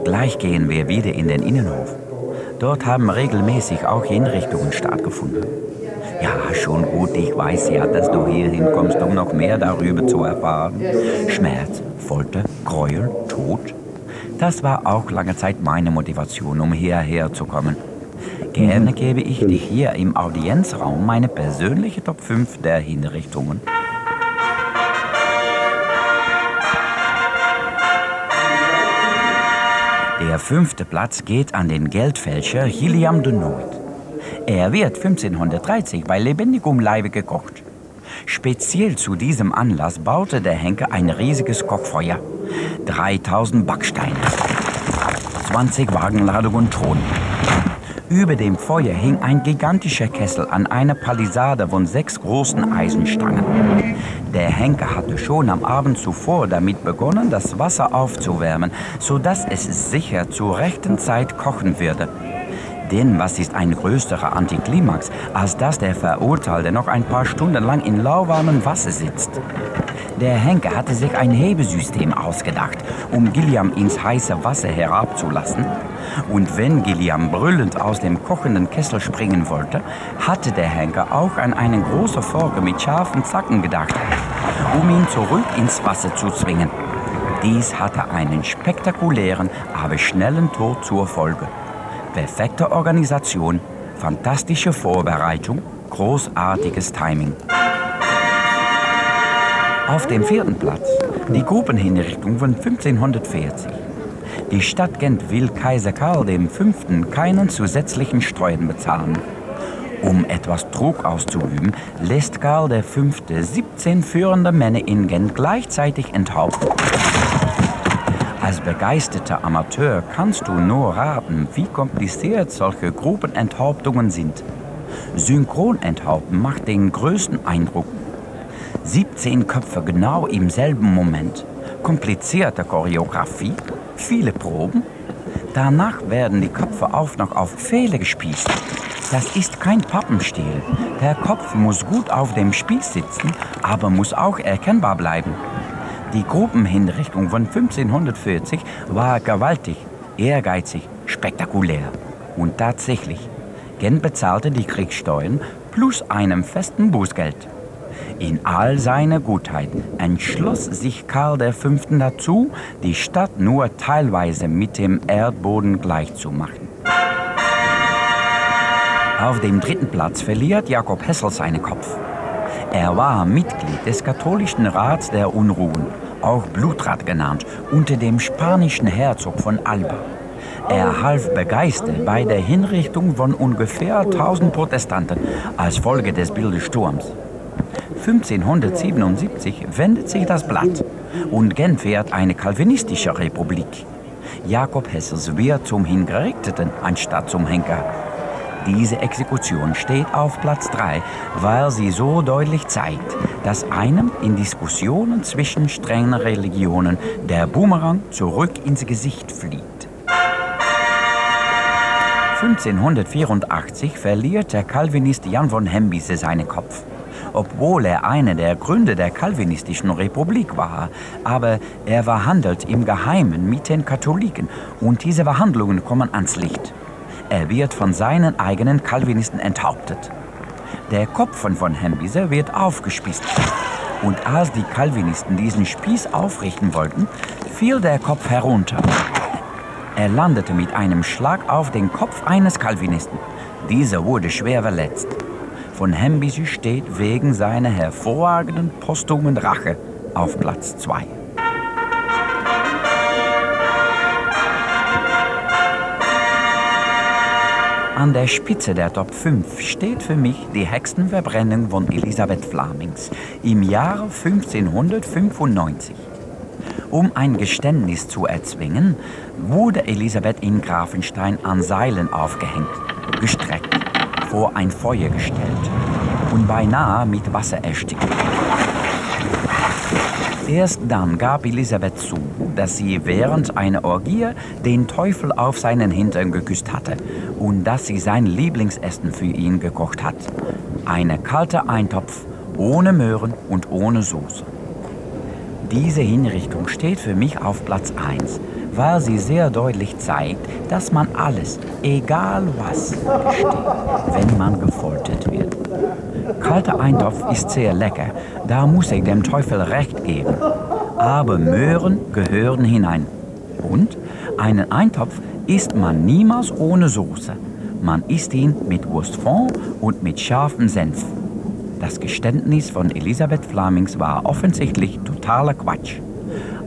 Gleich gehen wir wieder in den Innenhof. Dort haben regelmäßig auch Hinrichtungen stattgefunden. Ja, schon gut, ich weiß ja, dass du hier hinkommst, um noch mehr darüber zu erfahren. Schmerz, Folter, Gräuel, Tod. Das war auch lange Zeit meine Motivation, um hierher zu kommen. Gerne gebe ich dir hier im Audienzraum meine persönliche Top 5 der Hinrichtungen. Der fünfte Platz geht an den Geldfälscher William de Noot. Er wird 1530 bei lebendigem Leibe gekocht. Speziell zu diesem Anlass baute der Henker ein riesiges Kochfeuer. 3000 Backsteine, 20 Wagenladungen Ton. Über dem Feuer hing ein gigantischer Kessel an einer Palisade von sechs großen Eisenstangen. Der Henker hatte schon am Abend zuvor damit begonnen, das Wasser aufzuwärmen, sodass es sicher zur rechten Zeit kochen würde. Denn was ist ein größerer Antiklimax, als dass der Verurteilte noch ein paar Stunden lang in lauwarmem Wasser sitzt? Der Henker hatte sich ein Hebesystem ausgedacht, um Gilliam ins heiße Wasser herabzulassen. Und wenn Gilliam brüllend aus dem kochenden Kessel springen wollte, hatte der Henker auch an eine große Forke mit scharfen Zacken gedacht, um ihn zurück ins Wasser zu zwingen. Dies hatte einen spektakulären, aber schnellen Tod zur Folge. Perfekte Organisation, fantastische Vorbereitung, großartiges Timing. Auf dem vierten Platz die Gruppenhinrichtung von 1540. Die Stadt Gent will Kaiser Karl V. keinen zusätzlichen Steuern bezahlen. Um etwas Druck auszuüben, lässt Karl V. 17 führende Männer in Gent gleichzeitig enthaupten. Als begeisterter Amateur kannst du nur raten, wie kompliziert solche Gruppenenthauptungen sind. Synchronenthaupten macht den größten Eindruck. 17 Köpfe genau im selben Moment. Komplizierte Choreografie, viele Proben. Danach werden die Köpfe auch noch auf Pfähle gespießt. Das ist kein Pappenstiel. Der Kopf muss gut auf dem Spieß sitzen, aber muss auch erkennbar bleiben. Die Gruppenhinrichtung von 1540 war gewaltig, ehrgeizig, spektakulär. Und tatsächlich, Gent bezahlte die Kriegssteuern plus einem festen Bußgeld. In all seiner Gutheit entschloss sich Karl V. dazu, die Stadt nur teilweise mit dem Erdboden gleichzumachen. Auf dem dritten Platz verliert Jakob Hessel seinen Kopf. Er war Mitglied des katholischen Rats der Unruhen, auch Blutrat genannt, unter dem spanischen Herzog von Alba. Er half begeistert bei der Hinrichtung von ungefähr 1000 Protestanten als Folge des Bildesturms. 1577 wendet sich das Blatt und Gent wird eine kalvinistische Republik. Jakob Hessels wird zum Hingerichteten anstatt zum Henker. Diese Exekution steht auf Platz 3, weil sie so deutlich zeigt, dass einem in Diskussionen zwischen strengen Religionen der Boomerang zurück ins Gesicht fliegt. 1584 verliert der Calvinist Jan von Hembise seinen Kopf. Obwohl er einer der Gründer der Calvinistischen Republik war, aber er verhandelt im Geheimen mit den Katholiken und diese Verhandlungen kommen ans Licht. Er wird von seinen eigenen Calvinisten enthauptet. Der Kopf von von Hembise wird aufgespießt. Und als die Calvinisten diesen Spieß aufrichten wollten, fiel der Kopf herunter. Er landete mit einem Schlag auf den Kopf eines Calvinisten. Dieser wurde schwer verletzt. Von Hembise steht wegen seiner hervorragenden posthumen Rache auf Platz 2. An der Spitze der Top 5 steht für mich die Hexenverbrennung von Elisabeth Flamings im Jahre 1595. Um ein Geständnis zu erzwingen, wurde Elisabeth in Grafenstein an Seilen aufgehängt, gestreckt, vor ein Feuer gestellt und beinahe mit Wasser erstickt. Erst dann gab Elisabeth zu, dass sie während einer Orgie den Teufel auf seinen Hintern geküsst hatte und dass sie sein Lieblingsessen für ihn gekocht hat. Eine kalte Eintopf ohne Möhren und ohne Soße. Diese Hinrichtung steht für mich auf Platz 1, weil sie sehr deutlich zeigt, dass man alles, egal was, gesteht, wenn man gefoltert wird. Kalter Eintopf ist sehr lecker, da muss ich dem Teufel recht geben. Aber Möhren gehören hinein. Und einen Eintopf isst man niemals ohne Soße. Man isst ihn mit Wurstfond und mit scharfem Senf. Das Geständnis von Elisabeth Flamings war offensichtlich totaler Quatsch.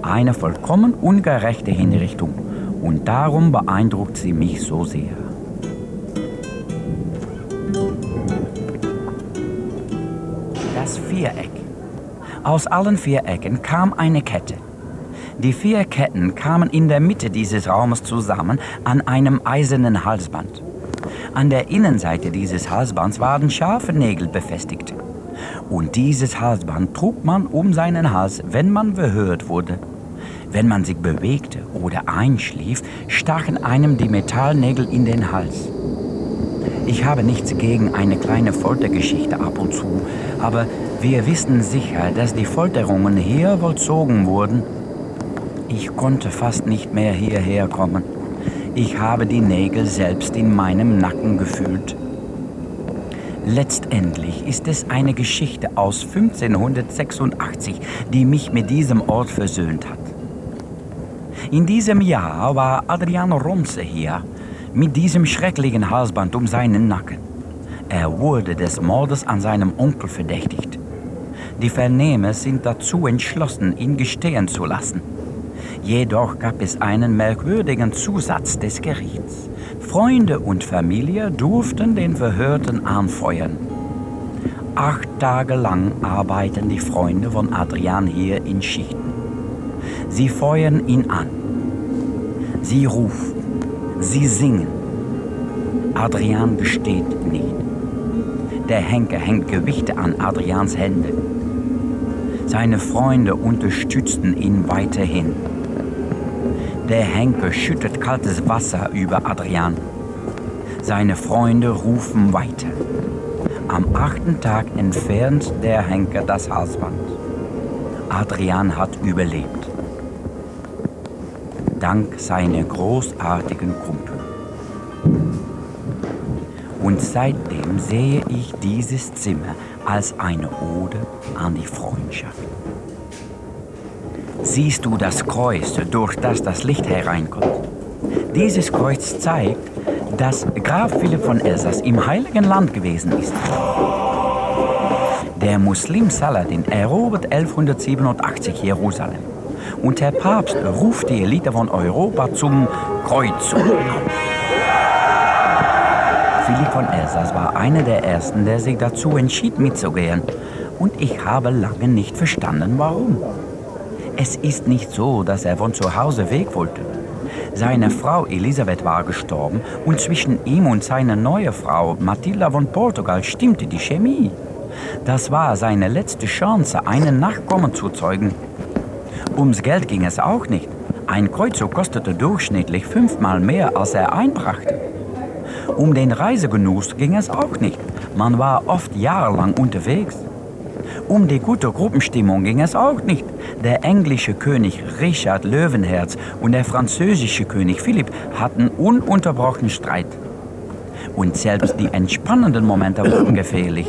Eine vollkommen ungerechte Hinrichtung. Und darum beeindruckt sie mich so sehr. Das Viereck. Aus allen vier Ecken kam eine Kette. Die vier Ketten kamen in der Mitte dieses Raumes zusammen an einem eisernen Halsband. An der Innenseite dieses Halsbands waren scharfe Nägel befestigt. Und dieses Halsband trug man um seinen Hals, wenn man verhört wurde. Wenn man sich bewegte oder einschlief, stachen einem die Metallnägel in den Hals. Ich habe nichts gegen eine kleine Foltergeschichte ab und zu, aber wir wissen sicher, dass die Folterungen hier vollzogen wurden. Ich konnte fast nicht mehr hierher kommen. Ich habe die Nägel selbst in meinem Nacken gefühlt. Letztendlich ist es eine Geschichte aus 1586, die mich mit diesem Ort versöhnt hat. In diesem Jahr war Adrian Ronze hier, mit diesem schrecklichen Halsband um seinen Nacken. Er wurde des Mordes an seinem Onkel verdächtigt. Die Vernehmer sind dazu entschlossen, ihn gestehen zu lassen. Jedoch gab es einen merkwürdigen Zusatz des Gerichts. Freunde und Familie durften den Verhörten anfeuern. Acht Tage lang arbeiten die Freunde von Adrian hier in Schichten. Sie feuern ihn an. Sie rufen. Sie singen. Adrian gesteht nicht. Der Henker hängt Gewichte an Adrians Hände. Seine Freunde unterstützten ihn weiterhin. Der Henker schüttet kaltes Wasser über Adrian. Seine Freunde rufen weiter. Am achten Tag entfernt der Henker das Halsband. Adrian hat überlebt. Dank seiner großartigen Kumpel. Und seitdem sehe ich dieses Zimmer als eine Ode an die Freundschaft. Siehst du das Kreuz, durch das das Licht hereinkommt? Dieses Kreuz zeigt, dass Graf Philipp von Elsass im Heiligen Land gewesen ist. Der Muslim Saladin erobert 1187 Jerusalem und der Papst ruft die Elite von Europa zum Kreuzzug auf. Philipp von Elsass war einer der ersten, der sich dazu entschied mitzugehen. Und ich habe lange nicht verstanden, warum. Es ist nicht so, dass er von zu Hause weg wollte. Seine Frau Elisabeth war gestorben und zwischen ihm und seiner neuen Frau Matilda von Portugal stimmte die Chemie. Das war seine letzte Chance, einen Nachkommen zu zeugen. Ums Geld ging es auch nicht. Ein Kreuzzug kostete durchschnittlich fünfmal mehr, als er einbrachte. Um den Reisegenuss ging es auch nicht. Man war oft jahrelang unterwegs. Um die gute Gruppenstimmung ging es auch nicht. Der englische König Richard Löwenherz und der französische König Philipp hatten ununterbrochen Streit. Und selbst die entspannenden Momente wurden gefährlich.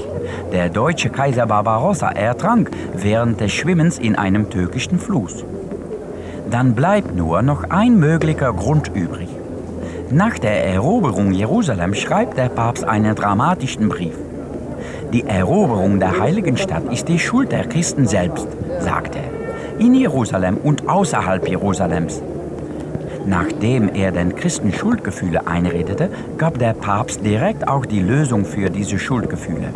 Der deutsche Kaiser Barbarossa ertrank während des Schwimmens in einem türkischen Fluss. Dann bleibt nur noch ein möglicher Grund übrig. Nach der Eroberung Jerusalem schreibt der Papst einen dramatischen Brief. Die Eroberung der heiligen Stadt ist die Schuld der Christen selbst, sagt er, in Jerusalem und außerhalb Jerusalems. Nachdem er den Christen Schuldgefühle einredete, gab der Papst direkt auch die Lösung für diese Schuldgefühle.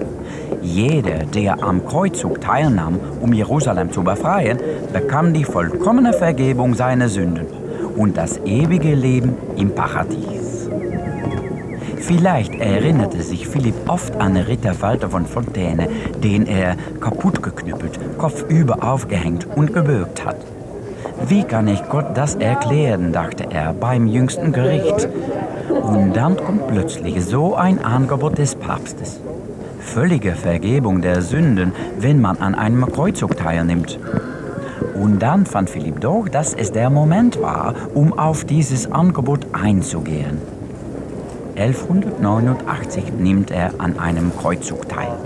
Jeder, der am Kreuzzug teilnahm, um Jerusalem zu befreien, bekam die vollkommene Vergebung seiner Sünden und das ewige Leben im Paradies. Vielleicht erinnerte sich Philipp oft an Ritter Walter von Fontaine, den er kaputtgeknüppelt, kopfüber aufgehängt und gebürgt hat. Wie kann ich Gott das erklären, dachte er beim jüngsten Gericht. Und dann kommt plötzlich so ein Angebot des Papstes. Völlige Vergebung der Sünden, wenn man an einem Kreuzzug teilnimmt. Und dann fand Philipp doch, dass es der Moment war, um auf dieses Angebot einzugehen. 1189 nimmt er an einem Kreuzzug teil.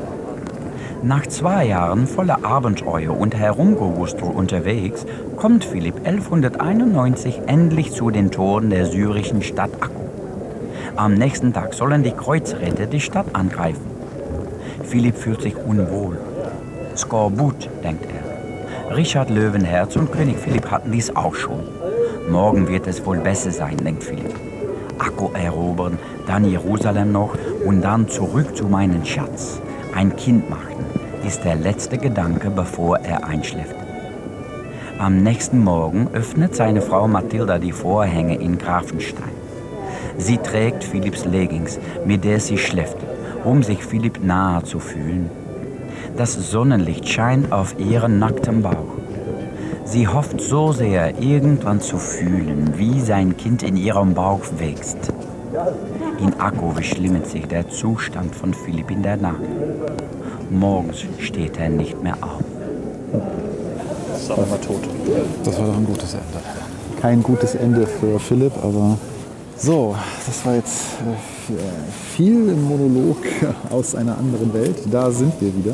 Nach zwei Jahren voller Abenteuer und Herumgewustel unterwegs kommt Philipp 1191 endlich zu den Toren der syrischen Stadt Akko. Am nächsten Tag sollen die Kreuzritter die Stadt angreifen. Philipp fühlt sich unwohl. Skorbut, denkt er. Richard Löwenherz und König Philipp hatten dies auch schon. Morgen wird es wohl besser sein, denkt Philipp. Akko erobern, dann Jerusalem noch und dann zurück zu meinem Schatz. Ein Kind machen, ist der letzte Gedanke, bevor er einschläft. Am nächsten Morgen öffnet seine Frau Mathilda die Vorhänge in Grafenstein. Sie trägt Philipps Leggings, mit der sie schläft, um sich Philipp nahe zu fühlen. Das Sonnenlicht scheint auf ihren nackten Bauch. Sie hofft so sehr, irgendwann zu fühlen, wie sein Kind in ihrem Bauch wächst. In Akko verschlimmert sich der Zustand von Philipp in der Nacht. Morgens steht er nicht mehr auf. Ist aber mal tot. Das war doch ein gutes Ende. Kein gutes Ende für Philipp, aber so, das war jetzt äh, viel Monolog aus einer anderen Welt. Da sind wir wieder.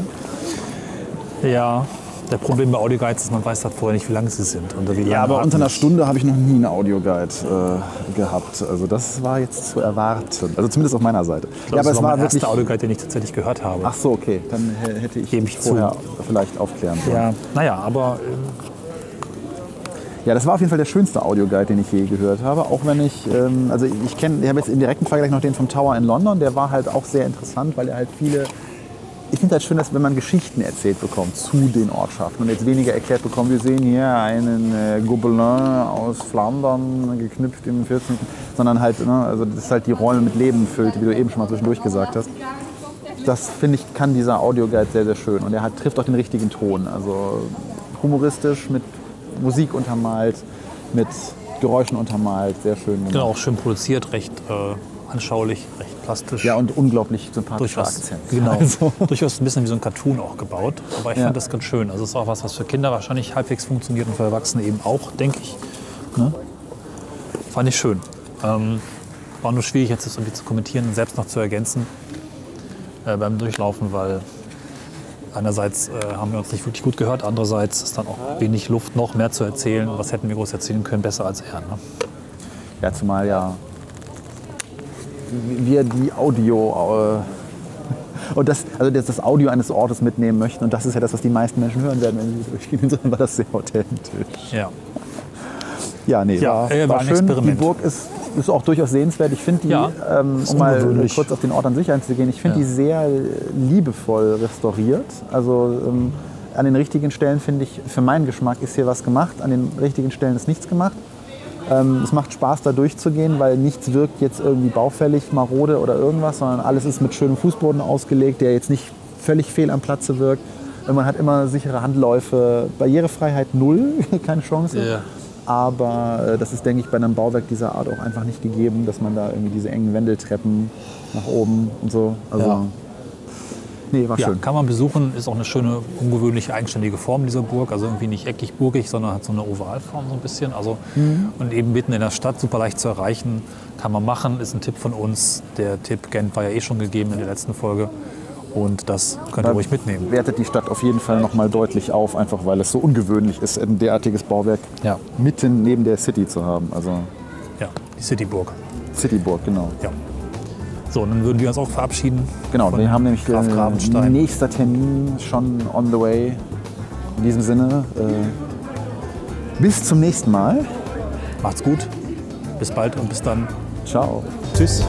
Ja, Der Problem bei Audioguides ist, man weiß halt vorher nicht, wie lang sie sind. Und wie Ja, lange aber unter einer Stunde habe ich noch nie einen Audioguide äh, gehabt. Also das war jetzt zu erwarten. Also zumindest auf meiner Seite. Ich glaub, ja, aber das es war war mein wirklich. erster Audioguide, den ich tatsächlich gehört habe. Ach so, okay. Dann äh, hätte ich Gebe mich ich zu. vorher vielleicht aufklären sollen. ja, naja, aber ähm, Ja, das war auf jeden Fall der schönste Audioguide, den ich je gehört habe. Auch wenn ich, ähm, also ich kenne, ich habe jetzt im direkten Vergleich noch den vom Tower in London. Der war halt auch sehr interessant, weil er halt viele. Ich finde halt schön, dass wenn man Geschichten erzählt bekommt zu den Ortschaften und jetzt weniger erklärt bekommt, wir sehen hier einen äh, Gobelin aus Flandern, geknüpft im 14., sondern halt, ne, also das halt die Rollen mit Leben füllt, wie du eben schon mal zwischendurch gesagt hast. Das finde ich, kann dieser Audioguide sehr, sehr schön und er hat, trifft auch den richtigen Ton. Also humoristisch, mit Musik untermalt, mit Geräuschen untermalt, sehr schön genau, auch schön produziert, recht äh, anschaulich, recht plastisch. Ja, und unglaublich sympathischer durchaus, Akzent. genau, Also, durchaus ein bisschen wie so ein Cartoon auch gebaut. Aber ich Ja. fand das ganz schön. Also es ist auch was, was für Kinder wahrscheinlich halbwegs funktioniert und für Erwachsene eben auch, denke ich. Ne? Fand ich schön. Ähm, war nur schwierig, jetzt das irgendwie zu kommentieren und selbst noch zu ergänzen äh, beim Durchlaufen, weil einerseits äh, haben wir uns nicht wirklich gut gehört, andererseits ist dann auch wenig Luft, noch mehr zu erzählen. Was hätten wir groß erzählen können, besser als er. Ne? ja, zumal ja wir die Audio äh, und das, also das, das Audio eines Ortes mitnehmen möchten und das ist ja das, was die meisten Menschen hören werden, wenn sie durchgehen. Insofern war das sehr authentisch. Ja. Ja, nee, Ja, war, äh, war war ein schön. Die. Burg ist, ist auch durchaus sehenswert. Ich finde die, Ja, ähm, um mal kurz auf den Ort an sich einzugehen, ich finde Ja. die sehr liebevoll restauriert. Also ähm, an den richtigen Stellen finde ich, für meinen Geschmack ist hier was gemacht, an den richtigen Stellen ist nichts gemacht. Ähm, es macht Spaß, da durchzugehen, weil nichts wirkt jetzt irgendwie baufällig, marode oder irgendwas, sondern alles ist mit schönem Fußboden ausgelegt, der jetzt nicht völlig fehl am Platze wirkt. Man hat immer sichere Handläufe, Barrierefreiheit null, keine Chance. Ja. Aber äh, das ist, denke ich, bei einem Bauwerk dieser Art auch einfach nicht gegeben, dass man da irgendwie diese engen Wendeltreppen nach oben und so. Also, Ja. Nee, war Ja, schön. kann man besuchen. Ist auch eine schöne, ungewöhnliche, eigenständige Form dieser Burg. Also irgendwie nicht eckig burgig, sondern hat so eine Ovalform so ein bisschen. Also, Mhm. Und eben mitten in der Stadt, super leicht zu erreichen. Kann man machen, ist ein Tipp von uns. Der Tipp Gent war ja eh schon gegeben in der letzten Folge. Und das könnt ihr Da ruhig mitnehmen. Wertet die Stadt auf jeden Fall nochmal deutlich auf, einfach weil es so ungewöhnlich ist, ein derartiges Bauwerk Ja, mitten neben der City zu haben. Also ja die Cityburg. Cityburg, genau. Ja. So, und dann würden wir uns auch verabschieden. Genau, wir haben nämlich Graf äh, Gravenstein. nächster Termin schon on the way. In diesem Sinne, äh, bis zum nächsten Mal. Macht's gut. Bis bald und bis dann. Ciao. Tschüss.